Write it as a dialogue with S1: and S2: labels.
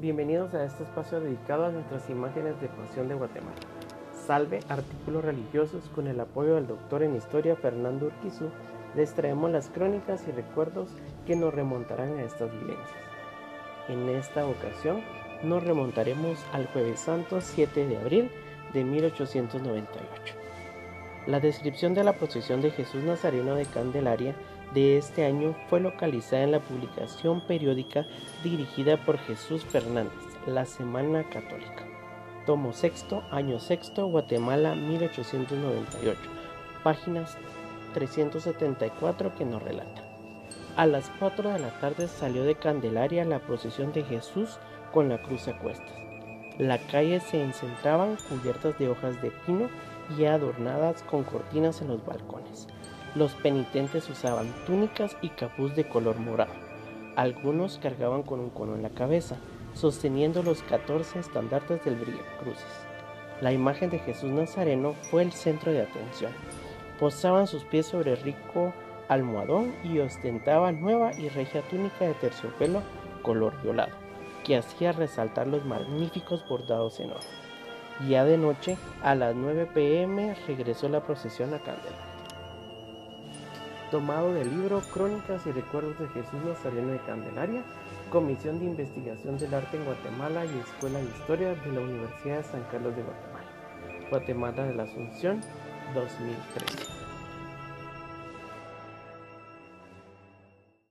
S1: Bienvenidos a este espacio dedicado a nuestras imágenes de pasión de Guatemala. Salve artículos religiosos con el apoyo del doctor en historia Fernando Urquizu. Les traemos las crónicas y recuerdos que nos remontarán a estas vivencias. En esta ocasión nos remontaremos al jueves santo 7 de abril de 1898. La descripción de la procesión de Jesús Nazareno de Candelaria de este año fue localizada en la publicación periódica dirigida por Jesús Fernández, La Semana Católica. Tomo sexto, año sexto, Guatemala 1898, páginas 374 que nos relata. A las 4 de la tarde salió de Candelaria la procesión de Jesús con la cruz a cuestas. La calle se encentraban cubiertas de hojas de pino y adornadas con cortinas en los balcones. Los penitentes usaban túnicas y capuz de color morado. Algunos cargaban con un cono en la cabeza, sosteniendo los 14 estandartes del Vía Crucis. La imagen de Jesús Nazareno fue el centro de atención. Posaban sus pies sobre rico almohadón y ostentaba nueva y regia túnica de terciopelo color violado, que hacía resaltar los magníficos bordados en oro. Ya de noche, a las 9 pm, regresó la procesión a Candela. Tomado del libro Crónicas y Recuerdos de Jesús Nazareno de Candelaria, Comisión de Investigación del Arte en Guatemala y Escuela de Historia de la Universidad de San Carlos de Guatemala. Guatemala de la Asunción, 2013.